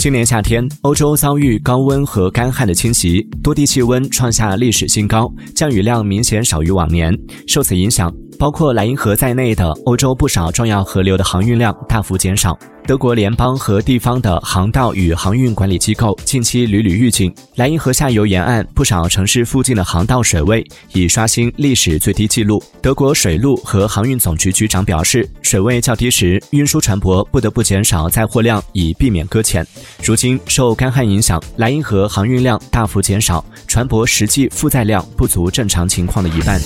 今年夏天，欧洲遭遇高温和干旱的侵袭，多地气温创下历史新高，降雨量明显少于往年。受此影响，包括莱茵河在内的欧洲不少重要河流的航运量大幅减少。德国联邦和地方的航道与航运管理机构近期屡屡预警，莱茵河下游沿岸不少城市附近的航道水位已刷新历史最低纪录。德国水路和航运总局局长表示，水位较低时，运输船舶不得不减少载货量，以避免搁浅。如今受干旱影响，莱茵河航运量大幅减少，船舶实际负载量不足正常情况的一半。